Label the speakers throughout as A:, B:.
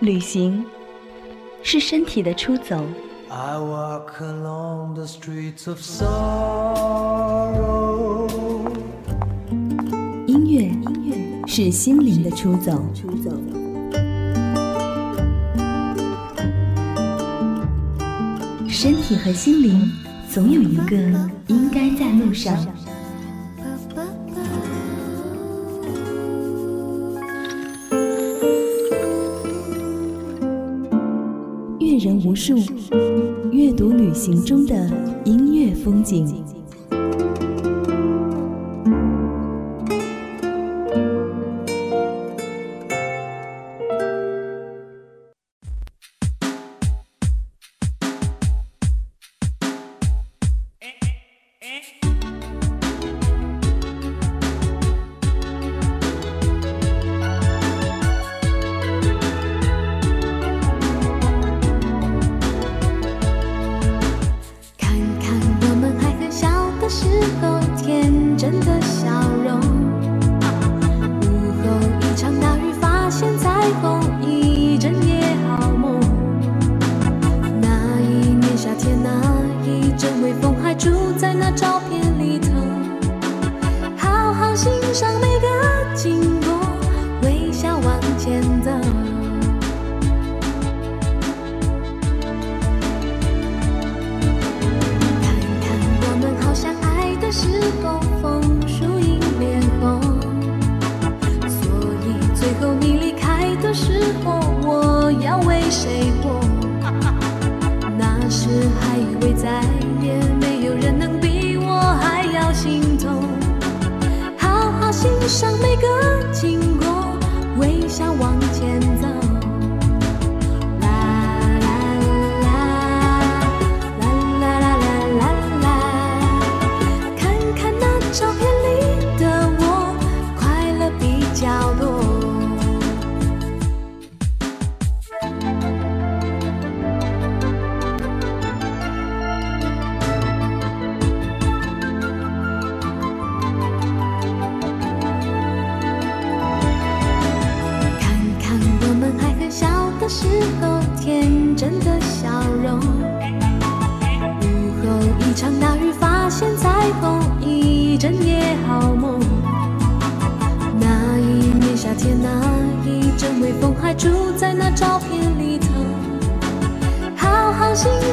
A: 旅行是身体的出走
B: ，I walk along the streets of sorrow.
A: 音乐是心灵的出走。身体和心灵总有一个应该在路上。阅人无数，阅读旅行中的音乐风景。
C: 的时候，我要为谁活？那时还以为再也没有人能比我还要心痛。好好欣赏每个经过，微笑往前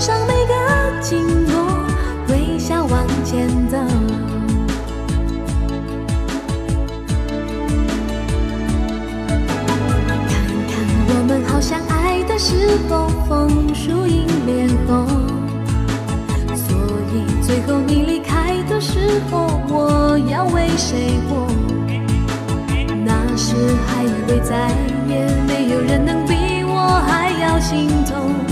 C: 上每个经过，微笑往前走。看看我们好相爱的时候，枫树迎脸红。所以最后你离开的时候，我要为谁活？那时还以为再也没有人能比我还要心痛。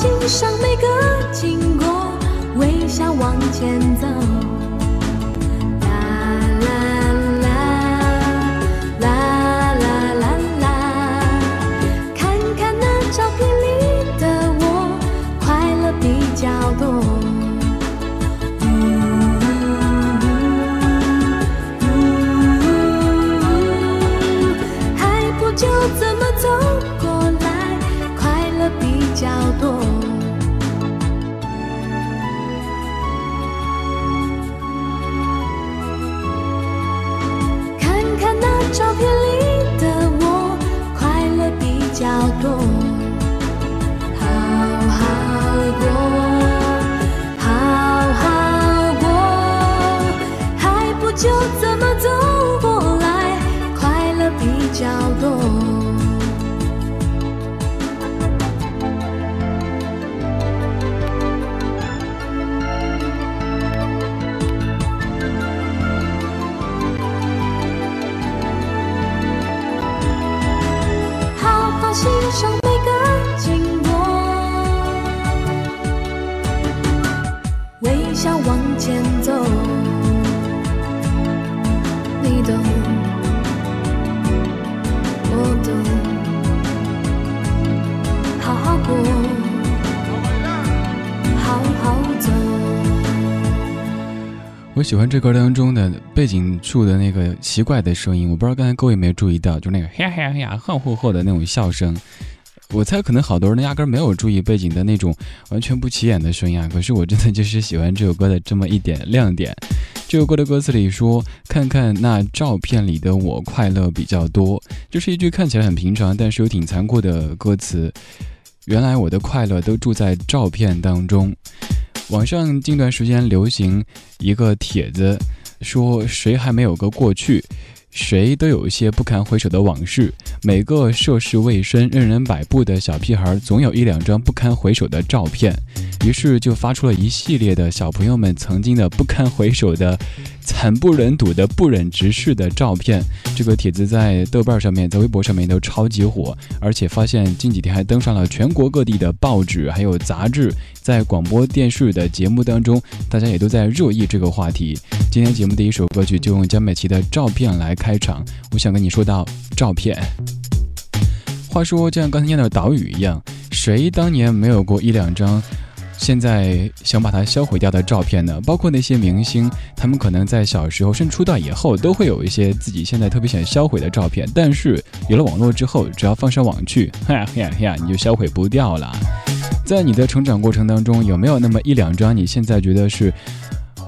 C: 欣赏每个经过，微笑往前走。
D: 喜欢这歌当中的背景处的那个奇怪的声音，我不知道刚才各位有没有注意到，就那个嘿呀呀呀、哼哼哼的那种笑声。我猜可能好多人压根没有注意背景的那种完全不起眼的声音啊，可是我真的就是喜欢这首歌的这么一点亮点。这首歌的歌词里说：“看看那照片里的我，快乐比较多。”就是一句看起来很平常，但是又挺残酷的歌词。原来我的快乐都住在照片当中。网上近段时间流行一个帖子，说谁还没有个过去，谁都有一些不堪回首的往事。每个涉世未深、任人摆布的小屁孩，总有一两张不堪回首的照片。于是就发出了一系列的小朋友们曾经的不堪回首的、惨不忍睹的、不忍直视的照片。这个帖子在豆瓣上面、在微博上面都超级火，而且发现近几天还登上了全国各地的报纸还有杂志，在广播电视的节目当中，大家也都在热议这个话题。今天节目第一首歌曲就用江美琪的照片来开场，我想跟你说到照片。话说，就像刚才念的岛屿一样，谁当年没有过一两张？现在想把它销毁掉的照片呢？包括那些明星，他们可能在小时候甚至出道以后，都会有一些自己现在特别想销毁的照片。但是有了网络之后，只要放上网去，呀呀呀，你就销毁不掉了。在你的成长过程当中，有没有那么一两张你现在觉得是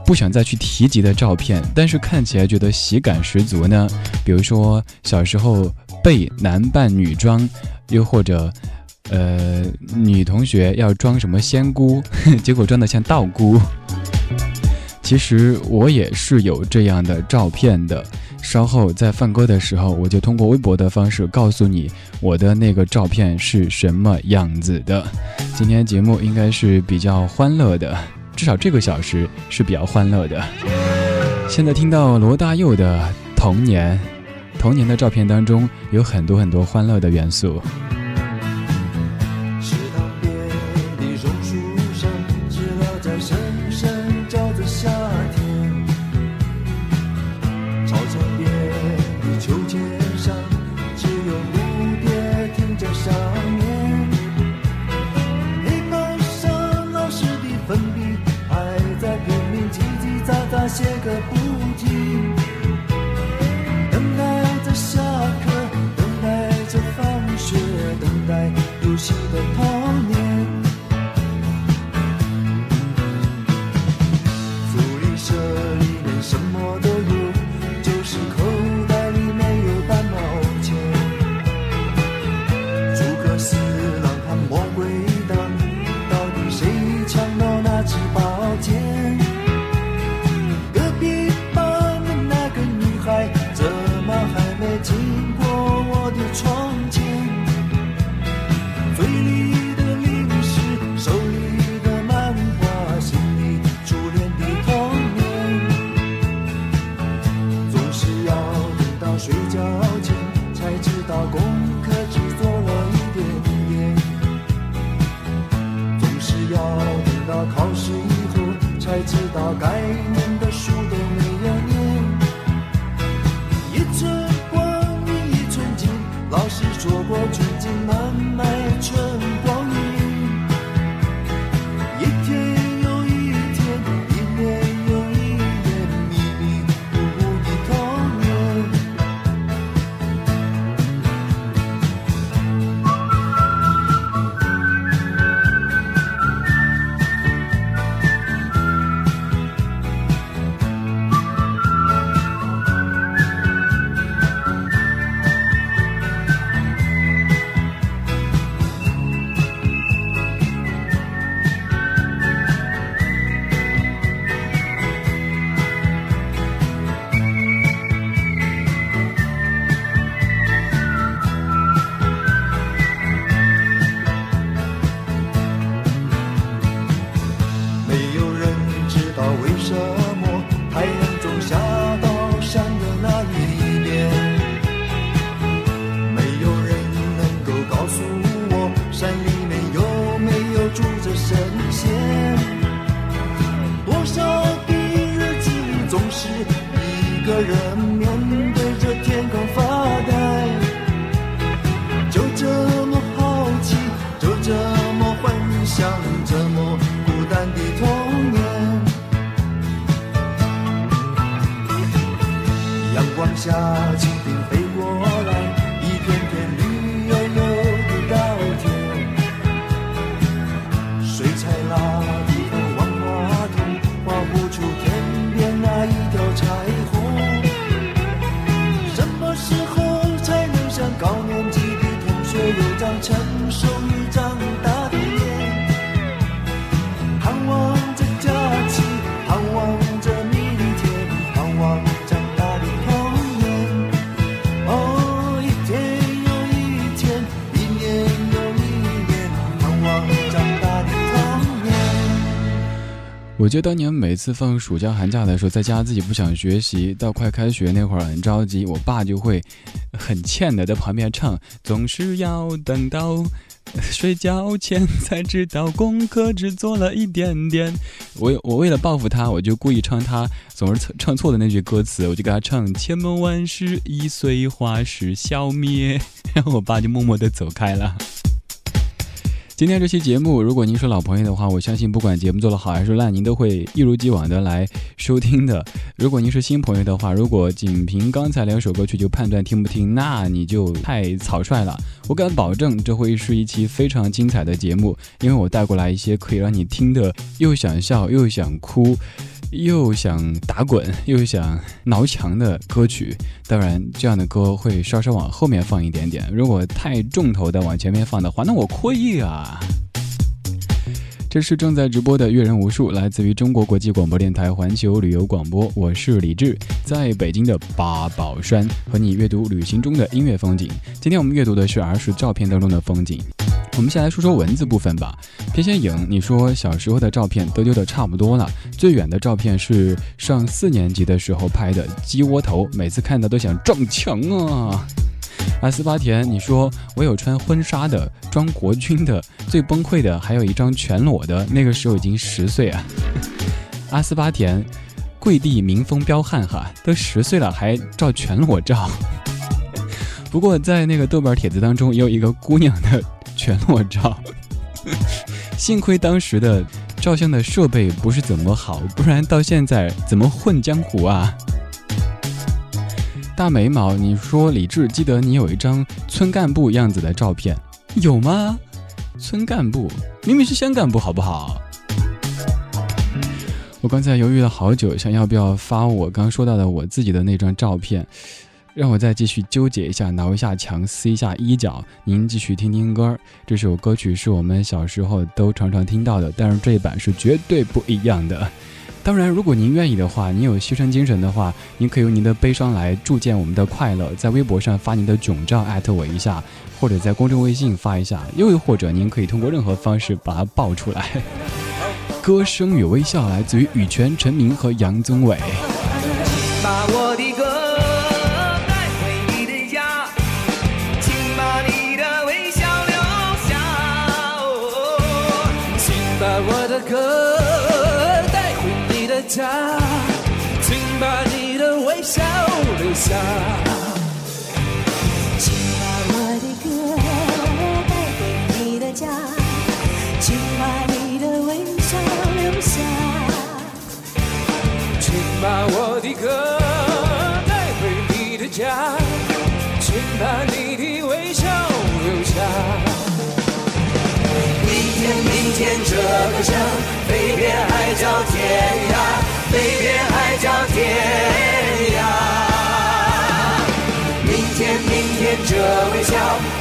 D: 不想再去提及的照片，但是看起来觉得喜感十足呢？比如说小时候被男扮女装，又或者。呃，女同学要装什么仙姑，结果装的像道姑。其实我也是有这样的照片的。稍后在放歌的时候，我就通过微博的方式告诉你我的那个照片是什么样子的。今天节目应该是比较欢乐的，至少这个小时是比较欢乐的。现在听到罗大佑的童年，童年的照片当中有很多很多欢乐的元素。
E: 慢慢
D: 我记得当年每次放暑假寒假的时候，在家自己不想学习，到快开学那会儿很着急，我爸就会很欠的在旁边唱，总是要等到。睡觉前才知道功课只做了一点点。我我为了报复他，我就故意唱他总是唱错的那句歌词，我就给他唱“千门万事一岁花事消灭”，然后我爸就默默地走开了。今天这期节目，如果您是老朋友的话，我相信不管节目做得好还是烂，您都会一如既往的来收听的。如果您是新朋友的话，如果仅凭刚才两首歌曲就判断听不听，那你就太草率了。我敢保证，这会是一期非常精彩的节目，因为我带过来一些可以让你听的又想笑又想哭。又想打滚又想挠墙的歌曲，当然这样的歌会稍稍往后面放一点点。如果太重头的往前面放的话，那我亏啊！这是正在直播的阅人无数，来自于中国国际广播电台环球旅游广播。我是李志，在北京的八宝山和你阅读旅行中的音乐风景。今天我们阅读的是儿时照片当中的风景。我们先来说说文字部分吧。偏先影，你说小时候的照片都丢的差不多了，最远的照片是上四年级的时候拍的鸡窝头，每次看到都想撞墙啊。阿斯巴田，你说我有穿婚纱的，装国军的，最崩溃的还有一张全裸的，那个时候已经十岁啊。阿斯巴田，跪地民风彪悍哈，都十岁了还照全裸照。不过在那个豆瓣帖子当中，也有一个姑娘的。全裸照，幸亏当时的照相的设备不是怎么好，不然到现在怎么混江湖啊？大眉毛，你说李志，记得你有一张村干部样子的照片，有吗？村干部明明是乡干部，好不好？我刚才犹豫了好久，想要不要发我刚说到的我自己的那张照片。让我再继续纠结一下，挠一下墙，撕一下衣角。您继续听听歌，这首歌曲是我们小时候都常常听到的，但是这一版是绝对不一样的。当然，如果您愿意的话，您有牺牲精神的话，您可以用您的悲伤来铸建我们的快乐。在微博上发您的囧照，艾特我一下，或者在公众微信发一下，又或者您可以通过任何方式把它爆出来。歌声与微笑来自于羽泉、陈明和杨宗纬。
E: 把我留下。
F: 请把我的歌带回你的家，请把你的微笑留下。
E: 请把我的歌带回你的家，请把你的微笑留下。明天，明天，这个城飞遍海角天涯。飞遍海角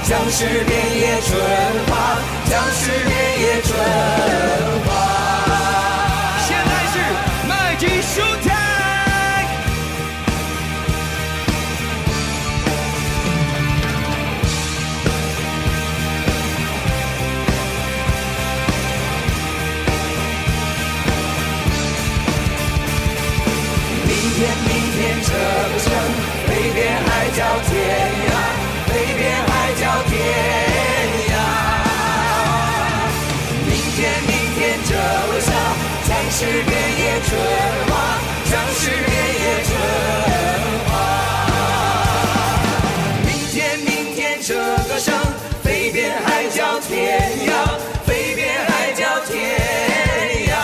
E: 将是遍野春花，将是遍野春花。是遍野春花，将是遍野春花。明天，明天，这歌声飞遍海角天涯，飞遍海角天涯。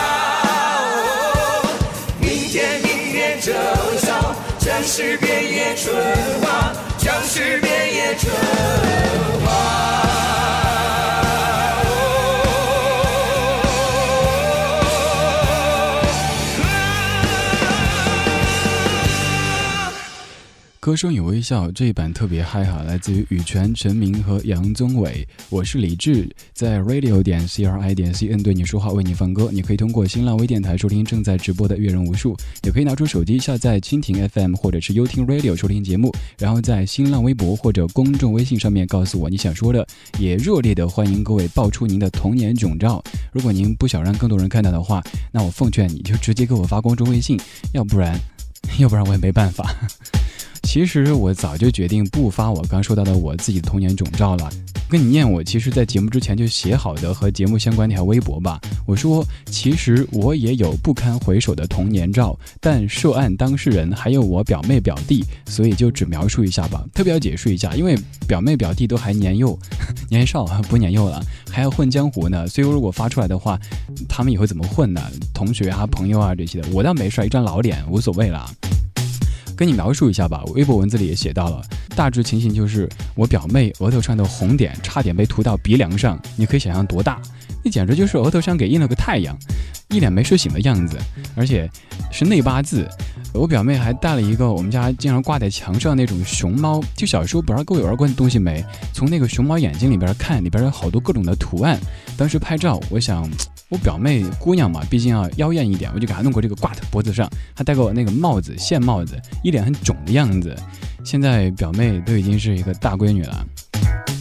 E: 明天，明天这微笑将。是遍野春花，将是遍野春花。
D: 歌声与微笑这一版特别嗨哈，来自于羽泉、陈明和杨宗纬。我是李志，在 radio 点 c r i 点 c n 对你说话，为你放歌。你可以通过新浪微电台收听正在直播的阅人无数，也可以拿出手机下载蜻蜓 FM 或者是优听 radio 收听节目，然后在新浪微博或者公众微信上面告诉我你想说的。也热烈的欢迎各位爆出您的童年囧照。如果您不想让更多人看到的话，那我奉劝你就直接给我发公众微信，要不然，要不然我也没办法。其实我早就决定不发我刚说到的我自己的童年肿照了。跟你念我其实，在节目之前就写好的和节目相关那条微博吧。我说，其实我也有不堪回首的童年照，但涉案当事人还有我表妹表弟，所以就只描述一下吧。特别要解释一下，因为表妹表弟都还年幼、年少，不年幼了，还要混江湖呢。所以如果发出来的话，他们以后怎么混呢？同学啊、朋友啊这些的，我倒没事，一张老脸无所谓了。跟你描述一下吧，微博文字里也写到了，大致情形就是我表妹额头上的红点差点被涂到鼻梁上，你可以想象多大，那简直就是额头上给印了个太阳，一脸没睡醒的样子，而且是内八字。我表妹还带了一个我们家经常挂在墙上那种熊猫，就小时候不知道各位玩过东西没？从那个熊猫眼睛里边看，里边有好多各种的图案。当时拍照，我想。我表妹姑娘嘛，毕竟要妖艳一点，我就给她弄过这个挂在脖子上，还戴过那个帽子线帽子，一脸很肿的样子。现在表妹都已经是一个大闺女了，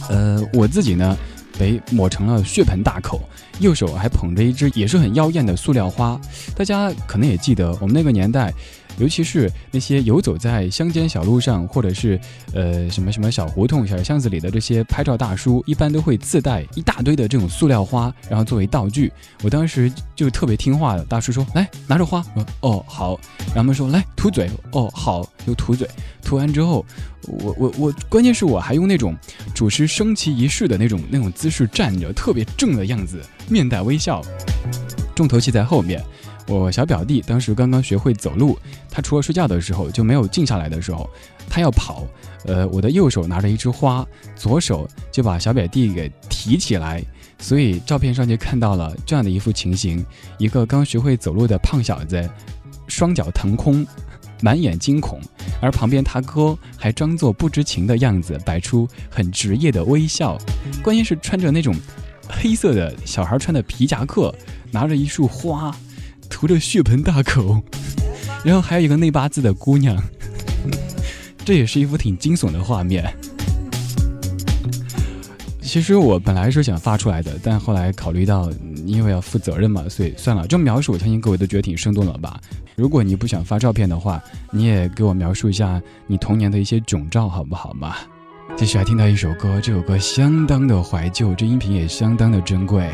D: 呃，我自己呢被抹成了血盆大口，右手还捧着一只也是很妖艳的塑料花。大家可能也记得，我们那个年代。尤其是那些游走在乡间小路上，或者是呃什么什么小胡同、小巷子里的这些拍照大叔，一般都会自带一大堆的这种塑料花，然后作为道具。我当时就特别听话的，大叔说：“来拿着花。”哦，好。然后他们说：“来涂嘴。”哦，好，又涂嘴。涂完之后，我我我，关键是我还用那种主持升旗仪式的那种那种姿势站着，特别正的样子，面带微笑，重头戏在后面。我小表弟当时刚刚学会走路，他除了睡觉的时候就没有静下来的时候，他要跑。呃，我的右手拿着一枝花，左手就把小表弟给提起来，所以照片上就看到了这样的一幅情形：一个刚学会走路的胖小子，双脚腾空，满眼惊恐，而旁边他哥还装作不知情的样子，摆出很职业的微笑。关键是穿着那种黑色的小孩穿的皮夹克，拿着一束花。涂着血盆大口，然后还有一个内八字的姑娘，这也是一幅挺惊悚的画面。其实我本来是想发出来的，但后来考虑到因为要负责任嘛，所以算了。这么描述，我相信各位都觉得挺生动了吧？如果你不想发照片的话，你也给我描述一下你童年的一些囧照，好不好嘛？继续来听到一首歌，这首歌相当的怀旧，这音频也相当的珍贵。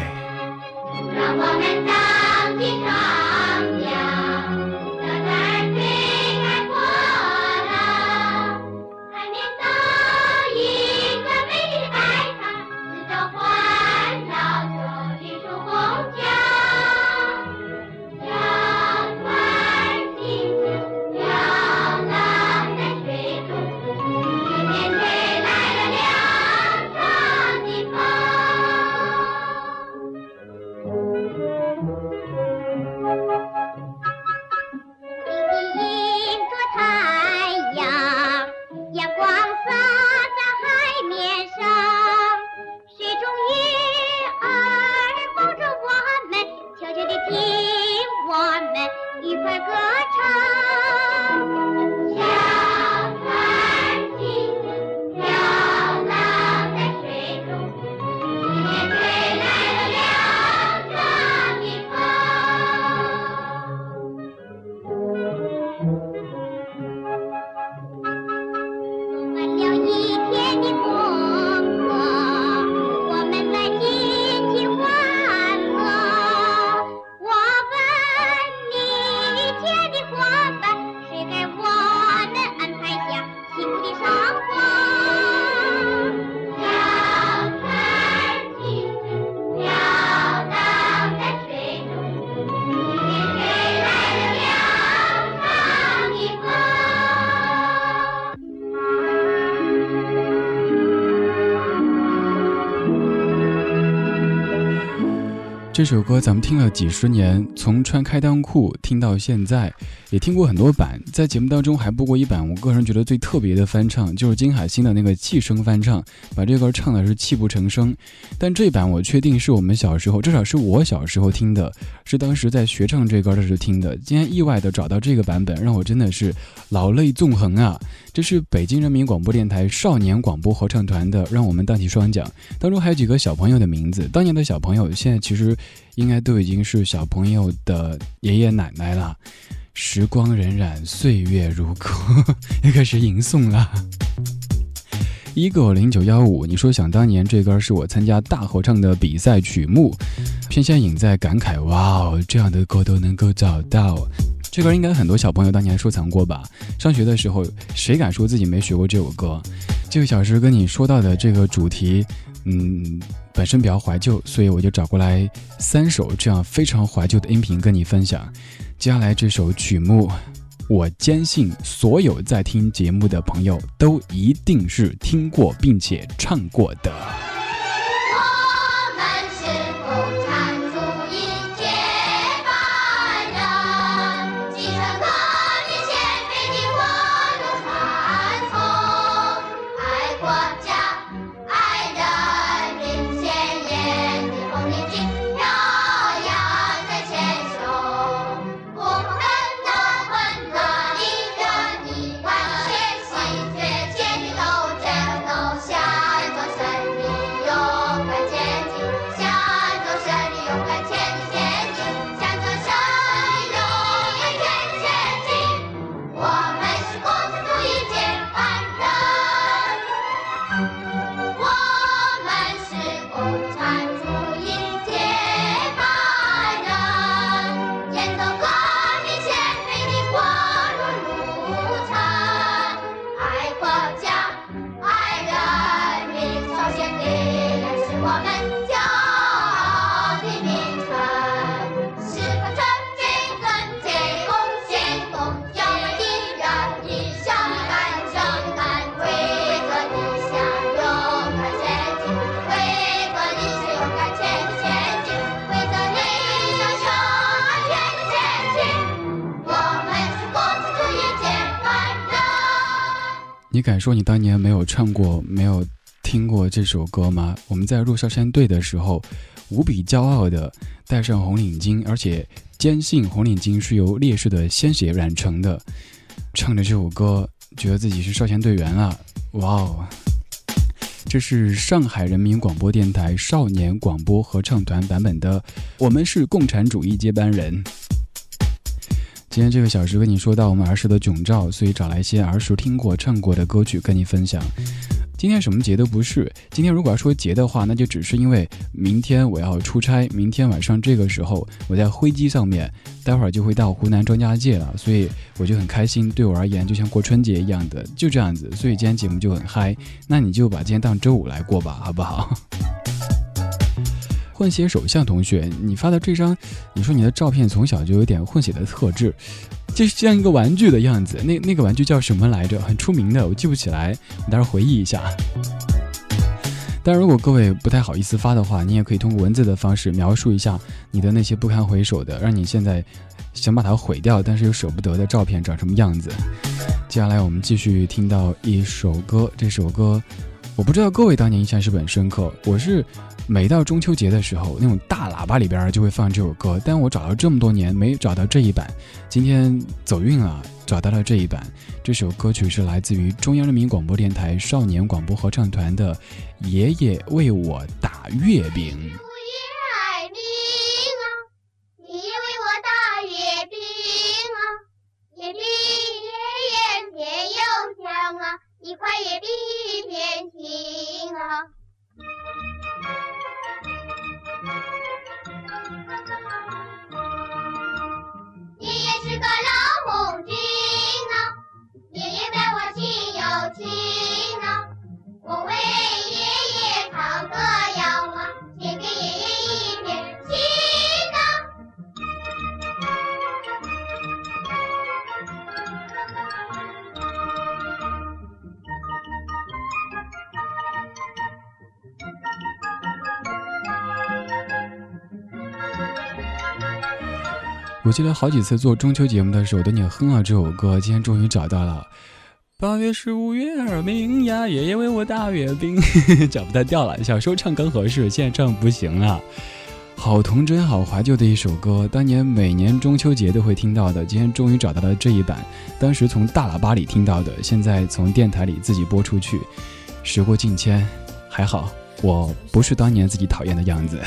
D: 这首歌咱们听了几十年，从穿开裆裤听到现在，也听过很多版，在节目当中还播过一版。我个人觉得最特别的翻唱，就是金海心的那个气声翻唱，把这歌唱的是泣不成声。但这版我确定是我们小时候，至少是我小时候听的，是当时在学唱这歌的时候听的。今天意外的找到这个版本，让我真的是老泪纵横啊！这是北京人民广播电台少年广播合唱团的《让我们荡起双桨》，当中还有几个小朋友的名字。当年的小朋友，现在其实应该都已经是小朋友的爷爷奶奶了。时光荏苒，岁月如歌，又开始吟诵了。一九零九幺五，你说想当年这歌是我参加大合唱的比赛曲目，偏偏隐在感慨，哇哦，这样的歌都能够找到。这歌应该很多小朋友当年收藏过吧？上学的时候，谁敢说自己没学过这首歌？这个小时跟你说到的这个主题，嗯，本身比较怀旧，所以我就找过来三首这样非常怀旧的音频跟你分享。接下来这首曲目，我坚信所有在听节目的朋友都一定是听过并且唱过的。你敢说你当年没有唱过、没有听过这首歌吗？我们在入少先队的时候，无比骄傲的戴上红领巾，而且坚信红领巾是由烈士的鲜血染成的，唱着这首歌，觉得自己是少先队员了。哇哦！这是上海人民广播电台少年广播合唱团版本的《我们是共产主义接班人》。今天这个小时跟你说到我们儿时的囧照，所以找来一些儿时听过、唱过的歌曲跟你分享。今天什么节都不是，今天如果要说节的话，那就只是因为明天我要出差，明天晚上这个时候我在飞机上面，待会儿就会到湖南张家界了，所以我就很开心。对我而言，就像过春节一样的，就这样子。所以今天节目就很嗨，那你就把今天当周五来过吧，好不好？混血首相同学，你发的这张，你说你的照片从小就有点混血的特质，就像一个玩具的样子。那那个玩具叫什么来着？很出名的，我记不起来，我待会儿回忆一下。但如果各位不太好意思发的话，你也可以通过文字的方式描述一下你的那些不堪回首的，让你现在想把它毁掉，但是又舍不得的照片长什么样子。接下来我们继续听到一首歌，这首歌我不知道各位当年印象是不是很深刻，我是。每到中秋节的时候，那种大喇叭里边就会放这首歌，但我找了这么多年没找到这一版，今天走运了，找到了这一版。这首歌曲是来自于中央人民广播电台少年广播合唱团的《爷爷为我打月饼》。
G: 爷爷为我打月饼啊！爷爷，爷爷，别又香啊一块月饼一片情啊。是个老红军啊爷爷带我亲又亲啊我为爷爷
F: 我记得好几次做中秋节目的时候，都念哼了这首歌，今天终于找到了。八月十五月儿明呀，爷爷为我打月饼，找不到调了。小时候唱刚合适，现在唱不行了。好童真，好怀旧的一首歌，当年每年中秋节都会听到的。今天终于找到了这一版，当时从大喇叭里听到的，现在从电台里自己播出去。时过境迁，还好我不是当年自己讨厌的样子。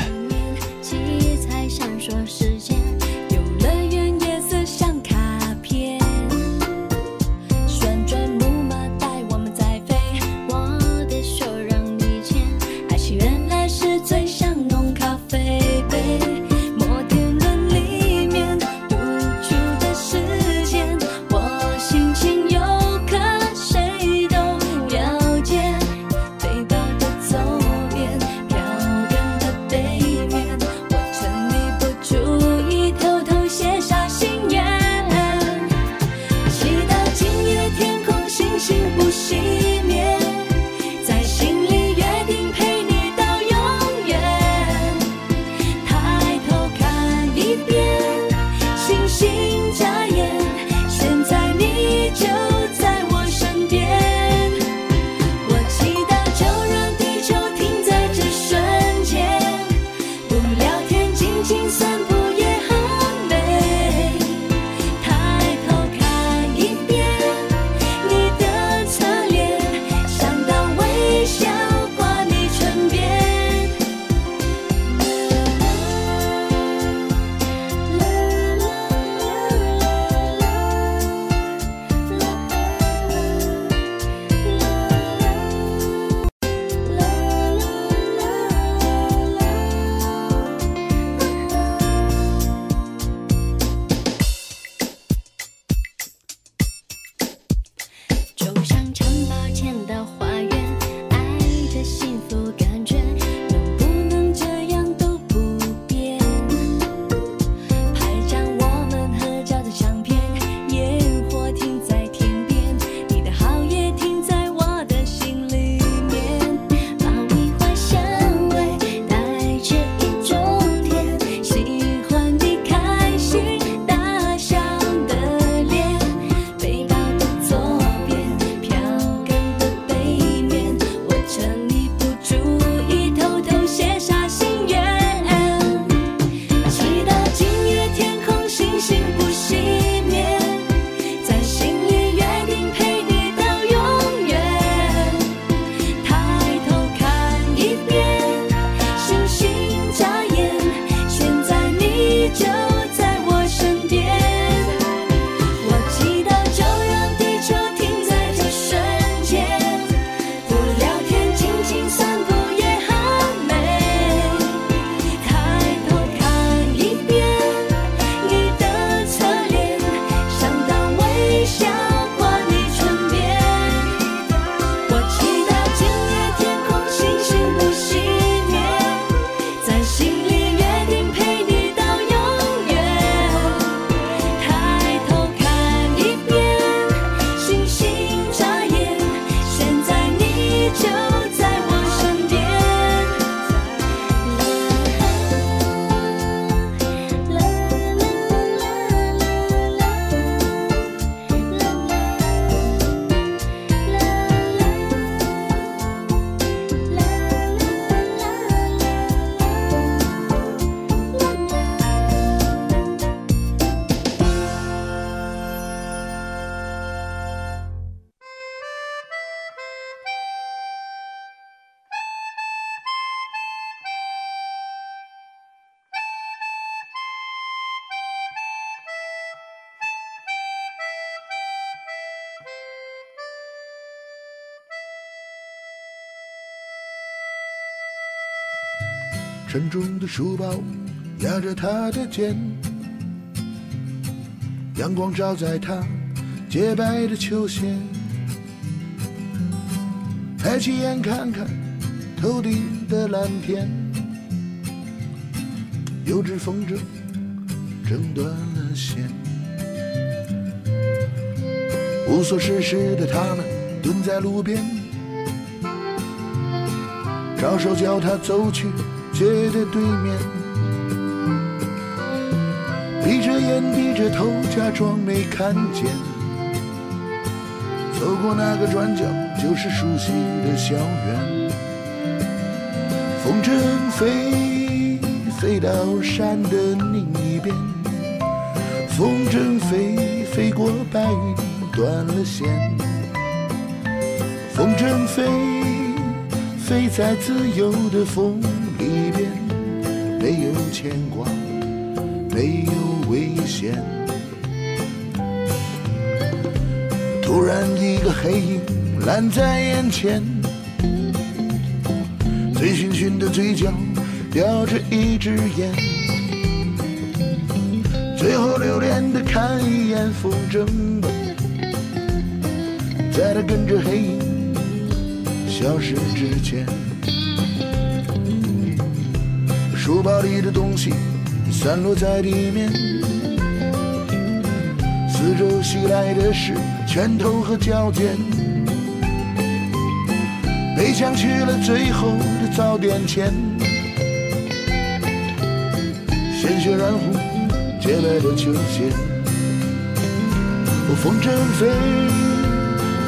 B: 沉重的书包压着他的肩，阳光照在他洁白的球鞋。抬起眼看看头顶的蓝天，有只风筝挣断了线。无所事事的他们蹲在路边，招手叫他走去街的对面。闭着眼，低着头，假装没看见。走过那个转角，就是熟悉的校园。风筝飞，飞到山的另一边。风筝飞，飞过白云，断了线。风筝飞，飞在自由的风，没有牵挂，没有危险。突然一个黑影拦在眼前，醉醺醺的嘴角叼着一支烟，最后留恋的看一眼风筝吧，在他跟着黑影消失之前，书包里的东西散落在地面，四周袭来的是拳头和脚尖。被抢去了最后的早点前，鲜血染红洁白的球鞋。哦，风筝飞，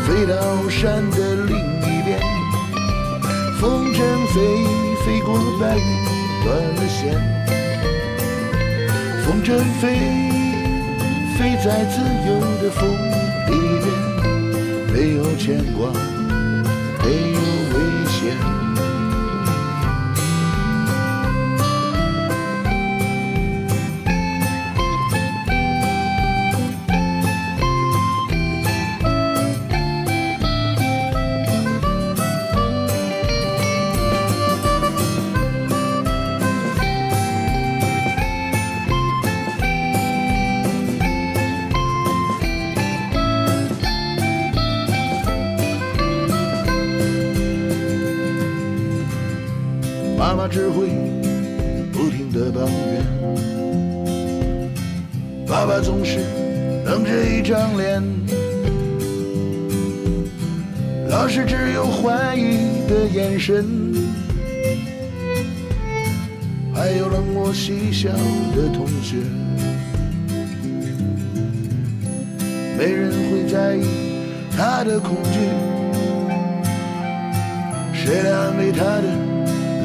B: 飞到山的另一边。风筝飞，飞过白云，断了线。风筝飞，飞在自由的风里面，没有牵挂。没妈妈只会不停的抱怨，爸爸总是冷着一张脸，老师只有怀疑的眼神，还有冷漠嬉笑的同学，没人会在意他的恐惧，谁来安慰他的？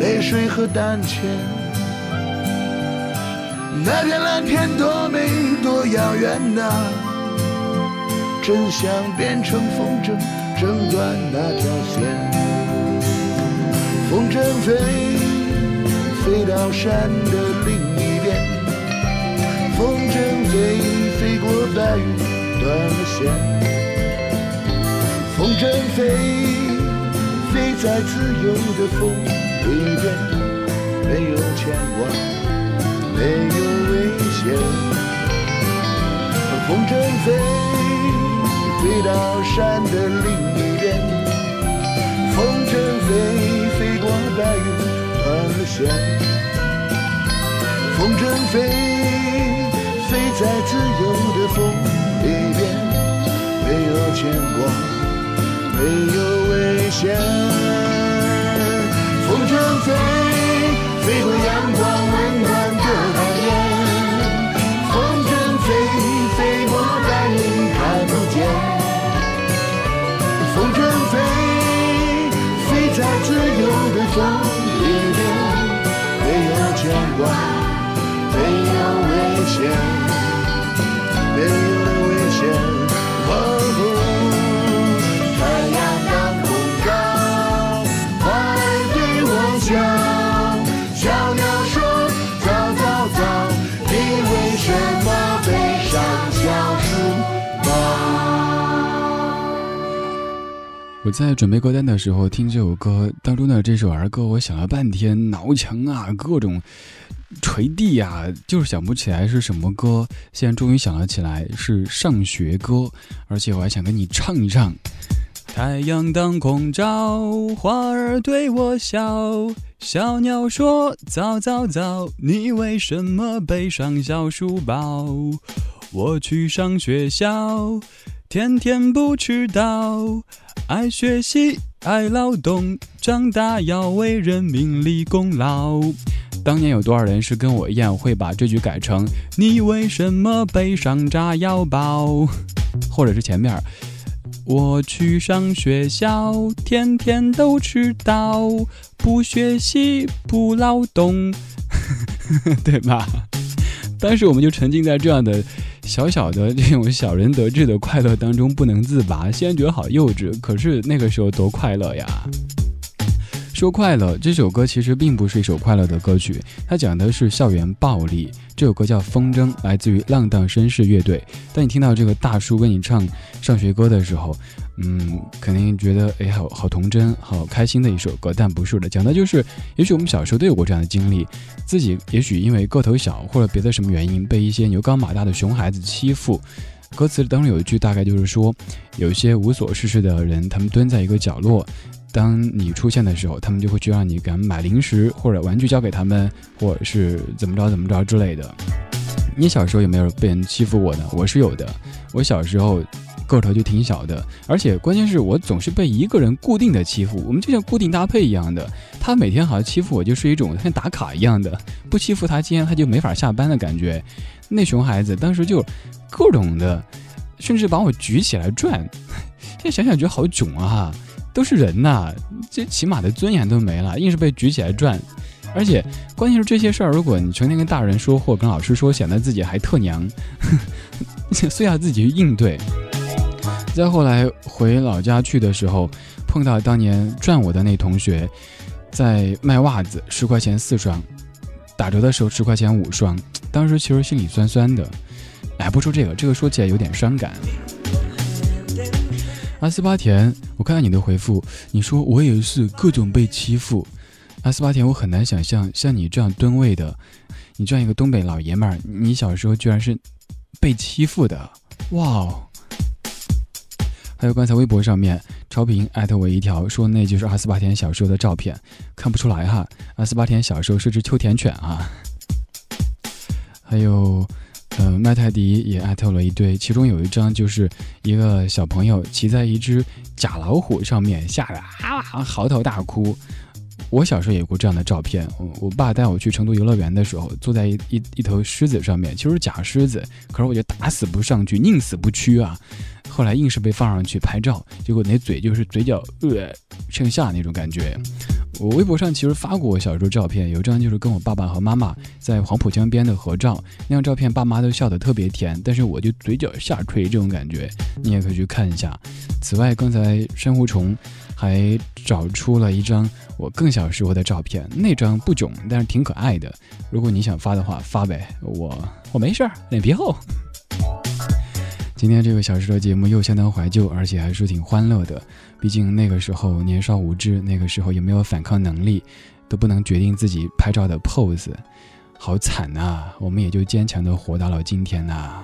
B: 泪水和胆怯，那片蓝天多美多遥远呐、真想变成风筝，挣断那条线。风筝飞，飞到山的另一边。风筝飞，飞过白云，断了线。风筝飞，飞在自由的风。里边没有牵挂，没有危险。风筝飞，飞到山的另一边。风筝飞，飞过白云，断了线。风筝飞，飞在自由的风里边，没有牵挂，没有危险。风筝飞，飞过阳光温暖的海面。风筝飞，飞过白云看不见。风筝飞，飞在自由的风里面，没有牵挂，没有危险，
D: 在准备歌单的时候听这首歌当中的这首儿歌，我想了半天，挠墙啊，各种捶地呀、就是想不起来是什么歌。现在终于想了起来，是上学歌，而且我还想跟你唱一唱。太阳当空照，花儿对我笑。小鸟说：“早早早，你为什么背上小书包？”我去上学校，天天不迟到。爱学习，爱劳动，长大要为人民立功劳。当年有多少人是跟我一样会把这句改成“你为什么背上炸药包”，或者是前面“我去上学校，天天都迟到，不学习不劳动”，对吧？当时我们就沉浸在这样的小小的这种小人得志的快乐当中不能自拔，现在觉得好幼稚，可是那个时候多快乐呀！说快乐，这首歌其实并不是一首快乐的歌曲，它讲的是校园暴力。这首歌叫《风筝》，来自于浪荡绅士乐队。当你听到这个大叔为你唱上学歌的时候，嗯，肯定觉得哎，好好童真，好开心的一首歌。但不是的，讲的就是，也许我们小时候都有过这样的经历，自己也许因为个头小或者别的什么原因，被一些牛高马大的熊孩子欺负。歌词当中有一句，大概就是说，有一些无所事事的人，他们蹲在一个角落。当你出现的时候，他们就会去让你敢买零食或者玩具交给他们，或者是怎么着怎么着之类的。你小时候有没有被人欺负过呢？我是有的。我小时候个头就挺小的，而且关键是我总是被一个人固定的欺负。我们就像固定搭配一样的，他每天好像欺负我，就是一种像打卡一样的。不欺负他，今天他就没法下班的感觉。那熊孩子当时就各种的，甚至把我举起来转。现在想想觉得好囧啊！都是人呐，这起码的尊严都没了，硬是被举起来转。而且关键是这些事儿，如果你成天跟大人说或跟老师说，显得自己还特娘，所以要自己去应对。再后来回老家去的时候，碰到当年转我的那同学，在卖袜子，十块钱四双，打折的时候十块钱五双。当时其实心里酸酸的。哎，不说这个，这个说起来有点伤感。阿斯巴甜，我看到你的回复，你说我也是各种被欺负。阿斯巴甜，我很难想象像你这样吨位的，你这样一个东北老爷们儿，你小时候居然是被欺负的，哇哦！还有刚才微博上面超平艾特我一条，说那就是阿斯巴甜小时候的照片，看不出来哈。阿斯巴甜小时候是只秋田犬啊。还有。呃，麦泰迪也艾特了一堆，其中有一张就是一个小朋友骑在一只假老虎上面，吓得啊嚎啕大哭。我小时候也有过这样的照片，我我爸带我去成都游乐园的时候，坐在一一一头狮子上面，其实是假狮子，可是我就打死不上去，宁死不屈啊。后来硬是被放上去拍照，结果那嘴就是嘴角呃向下那种感觉。我微博上其实发过我小时候照片，有一张就是跟我爸爸和妈妈在黄浦江边的合照，那张照片爸妈都笑得特别甜，但是我就嘴角下垂这种感觉，你也可以去看一下。此外，刚才珊瑚虫还找出了一张我更小时候的照片，那张不囧，但是挺可爱的。如果你想发的话，发呗，我我没事儿，脸皮厚。今天这个小时的节目又相当怀旧，而且还是挺欢乐的。毕竟那个时候年少无知，那个时候也没有反抗能力，都不能决定自己拍照的 pose，好惨呐！我们也就坚强的活到了今天呐。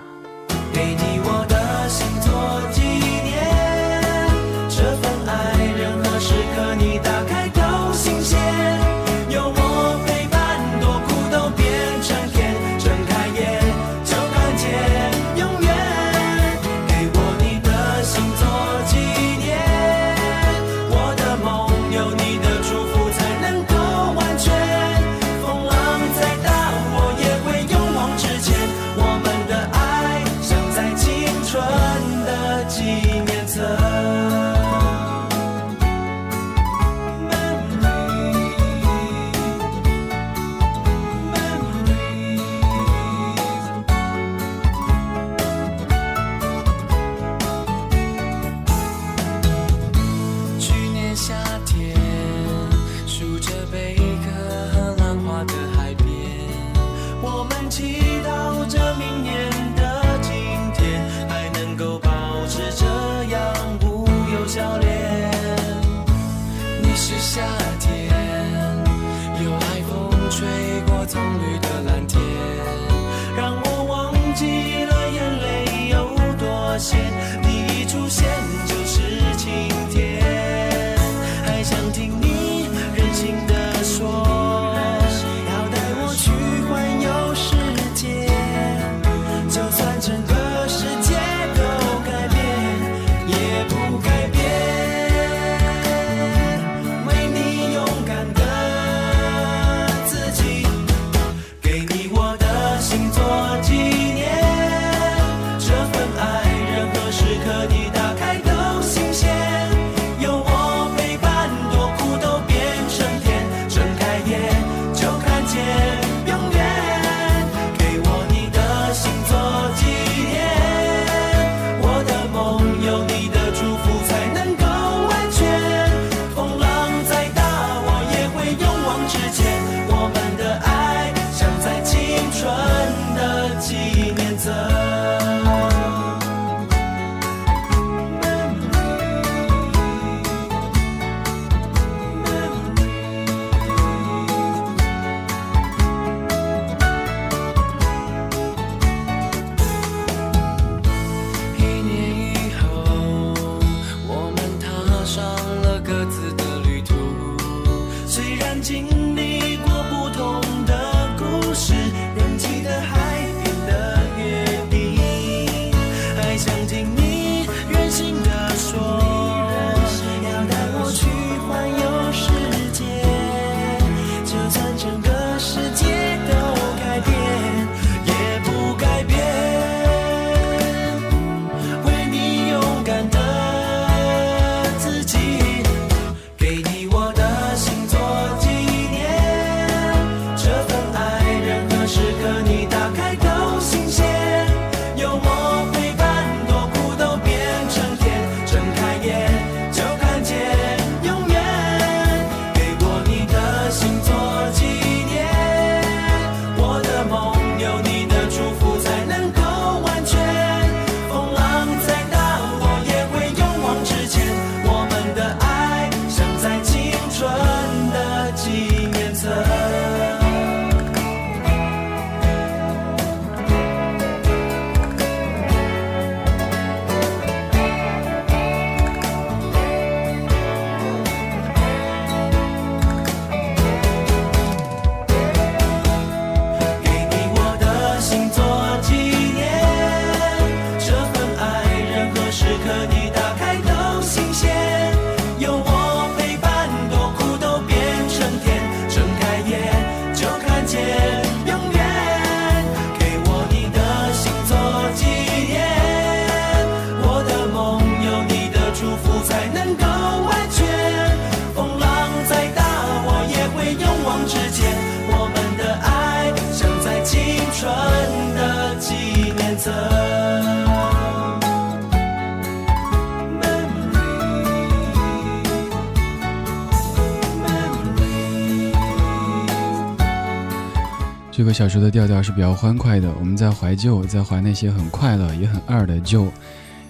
B: 个
D: 小说的调调是比较欢快的，我们在怀旧，在怀那些很快乐也很二的旧。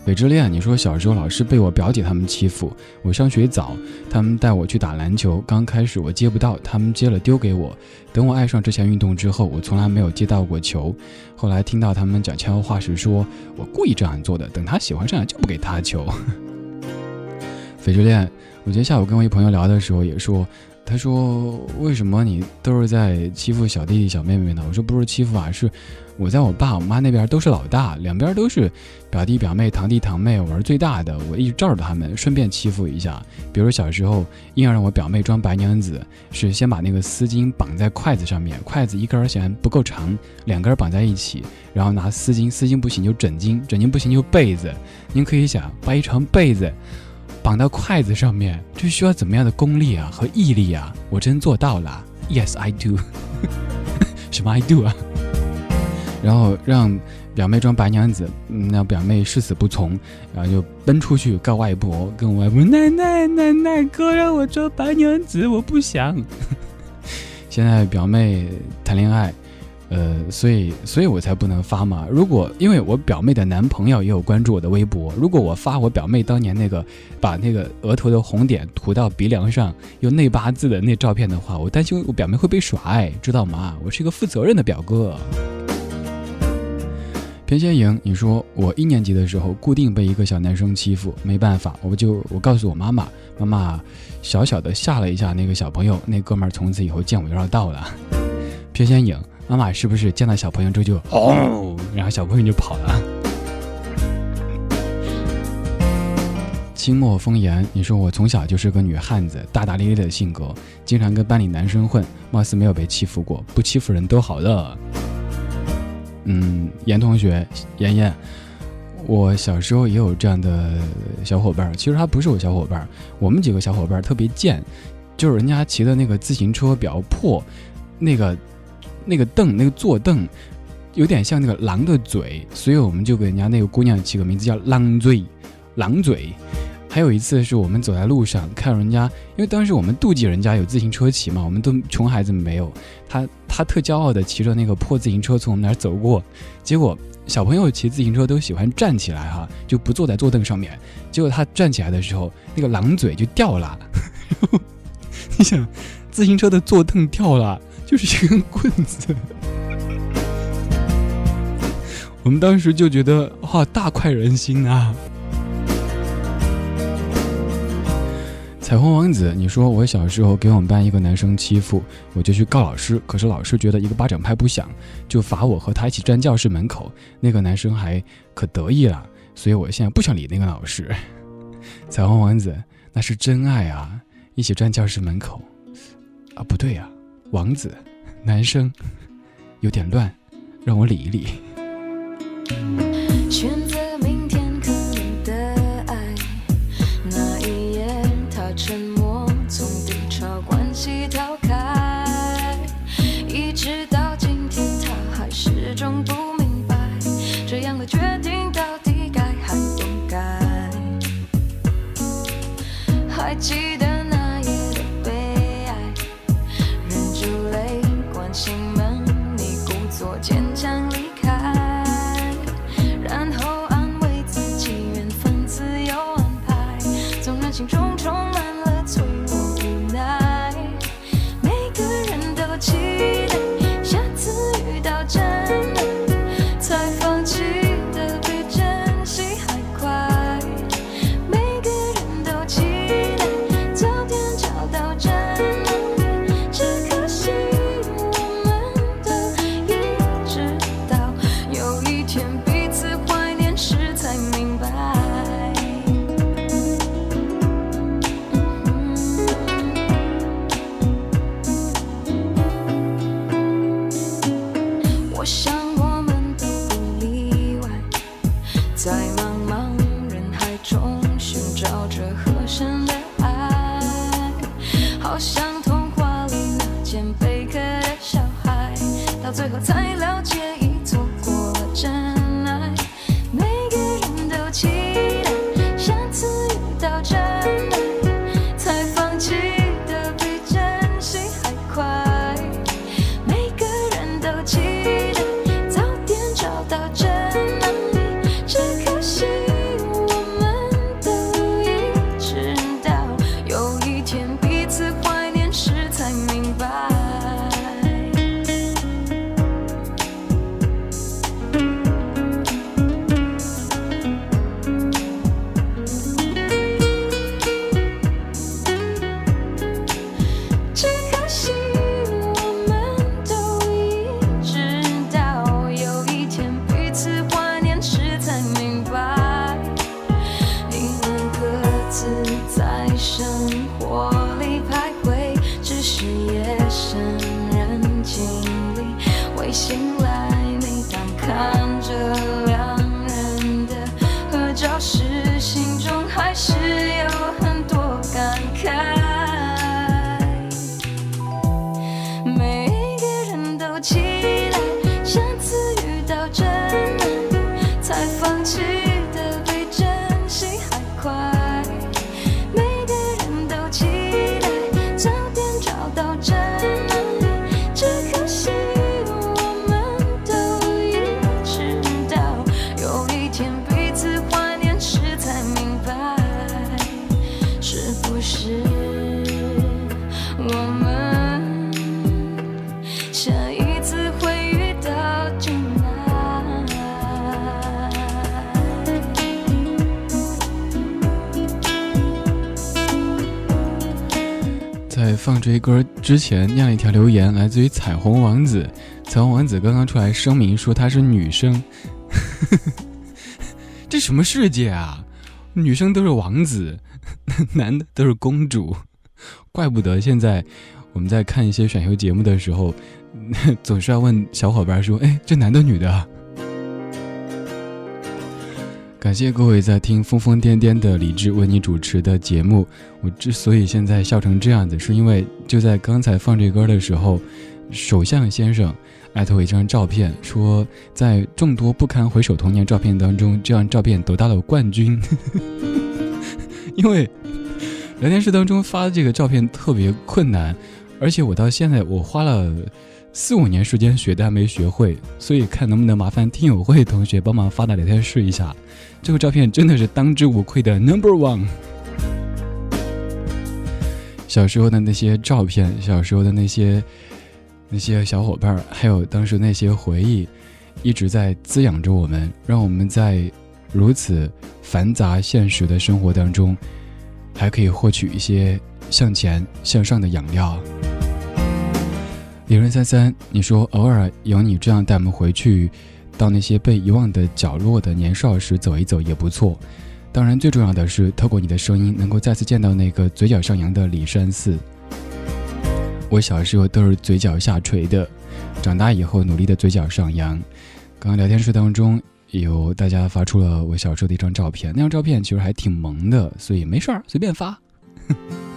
D: 北之恋，你说小时候老是被我表姐他们欺负，我上学早，他们带我去打篮球，刚开始我接不到，他们接了丢给我。等我爱上这项运动之后，我从来没有接到过球。后来听到他们讲悄悄话时，说我故意这样做的，等他喜欢上了就不给他球。北之恋，我今天下午跟我一朋友聊的时候也说。他说：“为什么你都是在欺负小弟弟小妹妹呢？”我说：“不是欺负啊，是我在我爸我妈那边都是老大，两边都是表弟表妹堂弟堂妹，我是最大的，我一直罩着他们，顺便欺负一下。比如小时候硬要让我表妹装白娘子，是先把那个丝巾绑在筷子上面，筷子一根儿嫌不够长，两根儿绑在一起，然后拿丝巾，丝巾不行就枕巾，枕巾不行就被子。您可以想，把一床被子。”绑到筷子上面，这需要怎么样的功力啊和毅力啊？我真做到了，Yes I do。什么 I do 啊？然后让表妹装白娘子，那表妹誓死不从，然后就奔出去告外婆，跟我外婆奶奶奶奶哥让我装白娘子，我不想。现在表妹谈恋爱。呃，所以，所以我才不能发嘛。如果因为我表妹的男朋友也有关注我的微博，如果我发我表妹当年那个把那个额头的红点涂到鼻梁上又内八字的那照片的话，我担心我表妹会被甩，知道吗？我是一个负责任的表哥。偏先颖，你说我一年级的时候固定被一个小男生欺负，没办法，我就我告诉我妈妈，妈妈小小的吓了一下那个小朋友，那哥们儿从此以后见我就绕道了。偏先颖。妈妈是不是见到小朋友之后就哦，然后小朋友就跑了？清末风言，你说我从小就是个女汉子，大大咧咧的性格，经常跟班里男生混，貌似没有被欺负过，不欺负人都好了。嗯，严同学，妍妍，我小时候也有这样的小伙伴，其实他不是我小伙伴，我们几个小伙伴特别贱，就是人家骑的那个自行车比较破，那个。那个凳，那个坐凳，有点像那个狼的嘴，所以我们就给人家那个姑娘起个名字叫“狼嘴”，狼嘴。还有一次是我们走在路上，看人家，因为当时我们妒忌人家有自行车骑嘛，我们都穷孩子没有。他他特骄傲的骑着那个破自行车从我们那儿走过，结果小朋友骑自行车都喜欢站起来哈，就不坐在坐凳上面。结果他站起来的时候，那个狼嘴就掉了。你想，自行车的坐凳掉了。就是一根棍子，我们当时就觉得哇，大快人心啊！彩虹王子，你说我小时候给我们班一个男生欺负，我就去告老师，可是老师觉得一个巴掌拍不响，就罚我和他一起站教室门口。那个男生还可得意了，所以我现在不想理那个老师。彩虹王子，那是真爱啊！一起站教室门口啊，不对呀。王子，男生，有点乱，让我理一理。
F: 选择明天
D: ocean 歌之前，念了一条留言，来自于彩虹王子。彩虹王子刚刚出来声明说她是女生，这什么世界啊？女生都是王子，男的都是公主，怪不得现在我们在看一些选秀节目的时候，总是要问小伙伴说：“哎，这男的女的？”感谢各位在听疯疯癫癫的李志为你主持的节目。我之所以现在笑成这样子，是因为就在刚才放这歌的时候，首相先生艾特我一张照片，说在众多不堪回首童年照片当中，这张照片得到了冠军。因为聊天室当中发的这个照片特别困难，而且我到现在我花了四五年时间学，但没学会，所以看能不能麻烦听友会同学帮忙发到聊天室一下。这个照片真的是当之无愧的 Number One。小时候的那些照片，小时候的那些那些小伙伴，还有当时那些回忆，一直在滋养着我们，让我们在如此繁杂现实的生活当中，还可以获取一些向前向上的养料。李润三三，你说偶尔有你这样带我们回去，到那些被遗忘的角落的年少时走一走也不错。当然，最重要的是透过你的声音，能够再次见到那个嘴角上扬的李山寺。我小时候都是嘴角下垂的，长大以后努力的嘴角上扬。刚刚聊天室当中有大家发出了我小时候的一张照片，那张照片其实还挺萌的，所以没事儿随便发。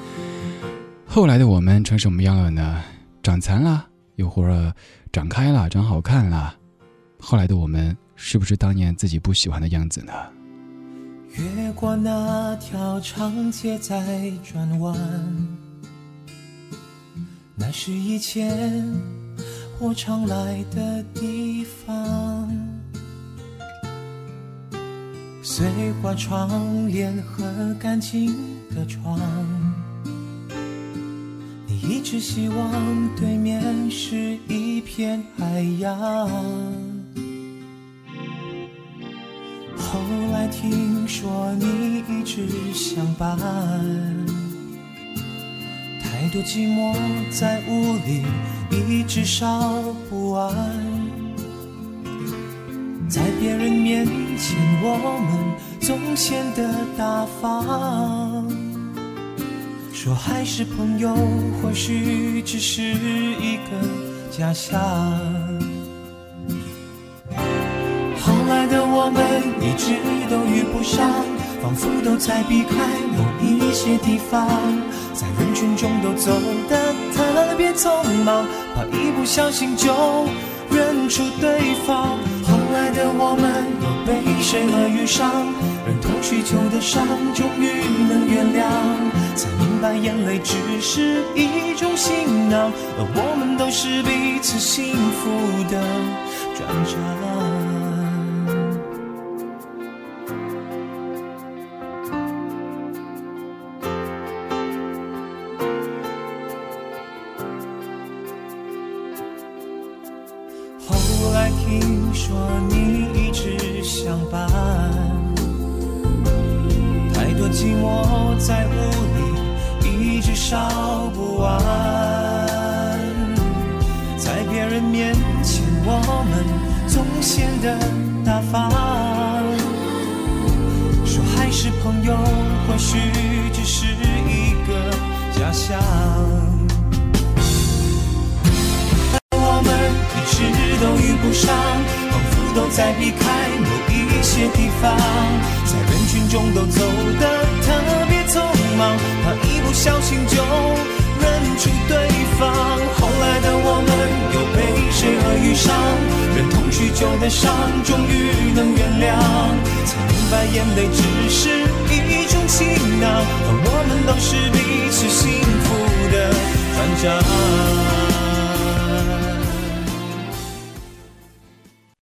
D: 后来的我们成什么样了呢？长残了，又或者长开了，长好看了。后来的我们是不是当年自己不喜欢的样子呢？
H: 越过那条长街在转弯，那是以前我常来的地方。碎花窗帘和干净的床，你一直希望对面是一片海洋。后来听说你一直相伴，太多寂寞在屋里一直烧不完，在别人面前我们总显得大方，说还是朋友，或许只是一个假象。后来的我们一直都遇不上，仿佛都在避开某一些地方，在人群中都走得特别匆忙，怕一不小心就认出对方。后来的我们又被谁而遇上，用许久的伤终于能原谅，才明白眼泪只是一种行囊，而我们都是彼此幸福的转场。